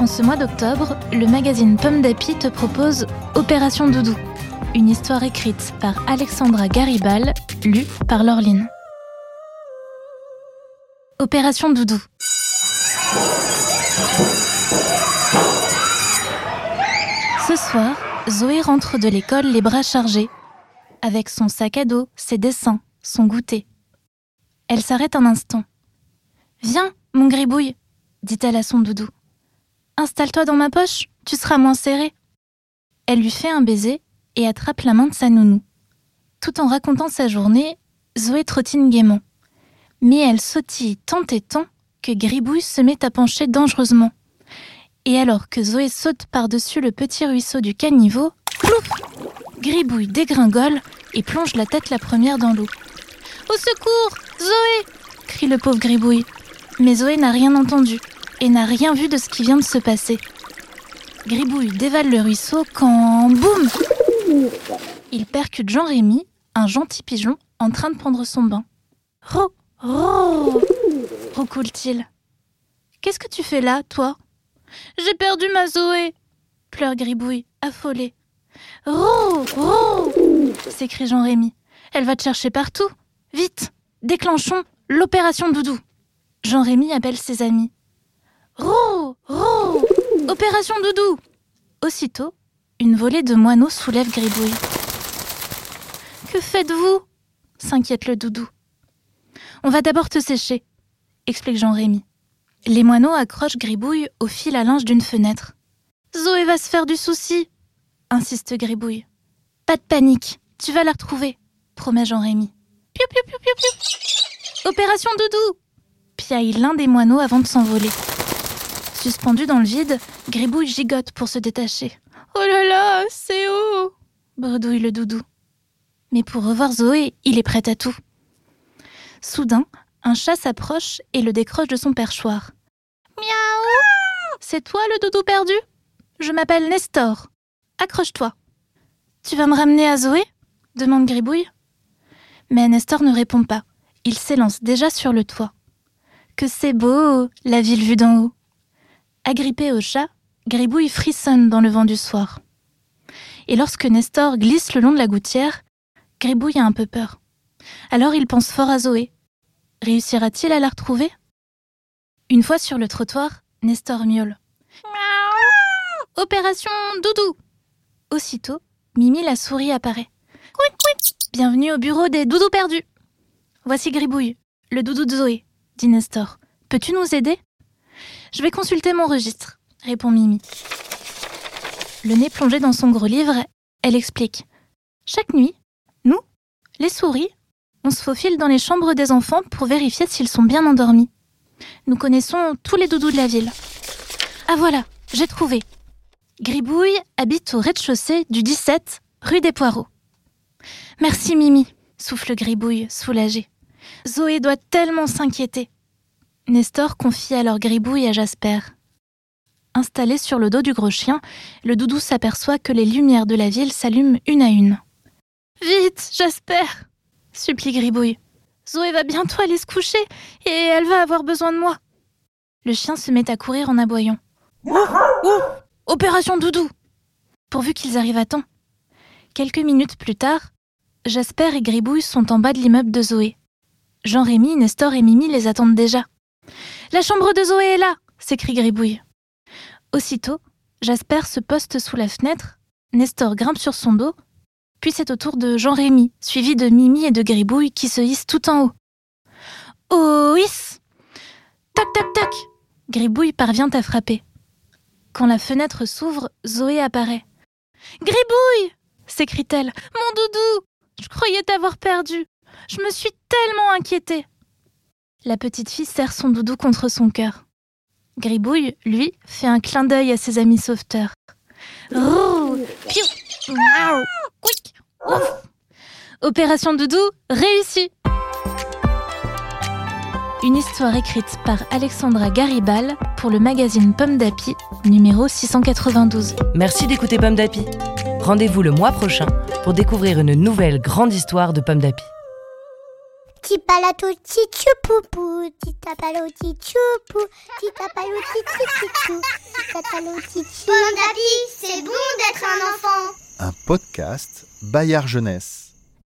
En ce mois d'octobre, le magazine Pomme d'Api te propose Opération Doudou, une histoire écrite par Alexandra Garibal, lue par Laureline. Opération Doudou. Ce soir, Zoé rentre de l'école les bras chargés, avec son sac à dos, ses dessins, son goûter. Elle s'arrête un instant. Viens, mon gribouille, dit-elle à son doudou. Installe-toi dans ma poche, tu seras moins serré. Elle lui fait un baiser et attrape la main de sa nounou. Tout en racontant sa journée, Zoé trottine gaiement. Mais elle sautille tant et tant que Gribouille se met à pencher dangereusement. Et alors que Zoé saute par-dessus le petit ruisseau du caniveau, Gribouille dégringole et plonge la tête la première dans l'eau. Au secours Zoé crie le pauvre Gribouille. Mais Zoé n'a rien entendu et n'a rien vu de ce qui vient de se passer. Gribouille dévale le ruisseau quand... Boum Il percute Jean-Rémy, un gentil pigeon, en train de prendre son bain. Ro Ro roucoule-t-il. Qu'est-ce que tu fais là, toi? J'ai perdu ma Zoé pleure Gribouille, affolé. Ro Ro s'écrie Jean-Rémy. Elle va te chercher partout. Vite Déclenchons l'opération Doudou. Jean-Rémy appelle ses amis. Ro Ro Opération Doudou Aussitôt, une volée de moineaux soulève Gribouille. Que faites-vous? s'inquiète le doudou. On va d'abord te sécher, explique Jean-Rémy. Les moineaux accrochent Gribouille au fil à linge d'une fenêtre. Zoé va se faire du souci, insiste Gribouille. Pas de panique, tu vas la retrouver, promet Jean-Rémy. Piou piou piou Opération Doudou piaille l'un des moineaux avant de s'envoler. Suspendu dans le vide, Gribouille gigote pour se détacher. Oh là là, c'est haut bredouille le doudou. Mais pour revoir Zoé, il est prêt à tout. Soudain, un chat s'approche et le décroche de son perchoir. Miaou C'est toi le doudou perdu? Je m'appelle Nestor. Accroche-toi. Tu vas me ramener à Zoé? demande Gribouille. Mais Nestor ne répond pas. Il s'élance déjà sur le toit. Que c'est beau, la ville vue d'en haut. Agrippé au chat, Gribouille frissonne dans le vent du soir. Et lorsque Nestor glisse le long de la gouttière, Gribouille a un peu peur. Alors il pense fort à Zoé. Réussira-t-il à la retrouver? Une fois sur le trottoir, Nestor miaule. Opération Doudou Aussitôt, Mimi la souris apparaît. Bienvenue au bureau des doudous perdus. Voici Gribouille, le doudou de Zoé, dit Nestor. Peux-tu nous aider? Je vais consulter mon registre, répond Mimi. Le nez plongé dans son gros livre, elle explique. Chaque nuit, nous, les souris, on se faufile dans les chambres des enfants pour vérifier s'ils sont bien endormis. Nous connaissons tous les doudous de la ville. Ah voilà, j'ai trouvé. Gribouille habite au rez-de-chaussée du 17, rue des Poireaux. Merci Mimi, souffle Gribouille, soulagée. Zoé doit tellement s'inquiéter. Nestor confie alors Gribouille à Jasper. Installé sur le dos du gros chien, le doudou s'aperçoit que les lumières de la ville s'allument une à une. Vite, Jasper supplie Gribouille. Zoé va bientôt aller se coucher et elle va avoir besoin de moi. Le chien se met à courir en aboyant. Ouf Ouf Opération Doudou Pourvu qu'ils arrivent à temps. Quelques minutes plus tard, Jasper et Gribouille sont en bas de l'immeuble de Zoé. Jean-Rémy, Nestor et Mimi les attendent déjà. La chambre de Zoé est là s'écrie Gribouille. Aussitôt, Jasper se poste sous la fenêtre, Nestor grimpe sur son dos, puis c'est au tour de Jean-Rémy, suivi de Mimi et de Gribouille qui se hissent tout en haut. Oh, hiss Toc, toc, toc Gribouille parvient à frapper. Quand la fenêtre s'ouvre, Zoé apparaît. Gribouille s'écrie-t-elle. Mon doudou Je croyais t'avoir perdu. Je me suis tellement inquiétée. La petite fille serre son doudou contre son cœur. Gribouille, lui, fait un clin d'œil à ses amis sauveteurs. Rou, piou, miaou, couic, ouf. Opération Doudou réussie Une histoire écrite par Alexandra Garibal pour le magazine Pomme d'Api, numéro 692. Merci d'écouter Pomme d'Api. Rendez-vous le mois prochain pour découvrir une nouvelle grande histoire de Pomme d'Api. Tipalato tichupupu, titapalo tichupu, titapalo tichupu, titapalo tichupu. Pomme d'api, c'est bon d'être un enfant. Un podcast Bayard Jeunesse.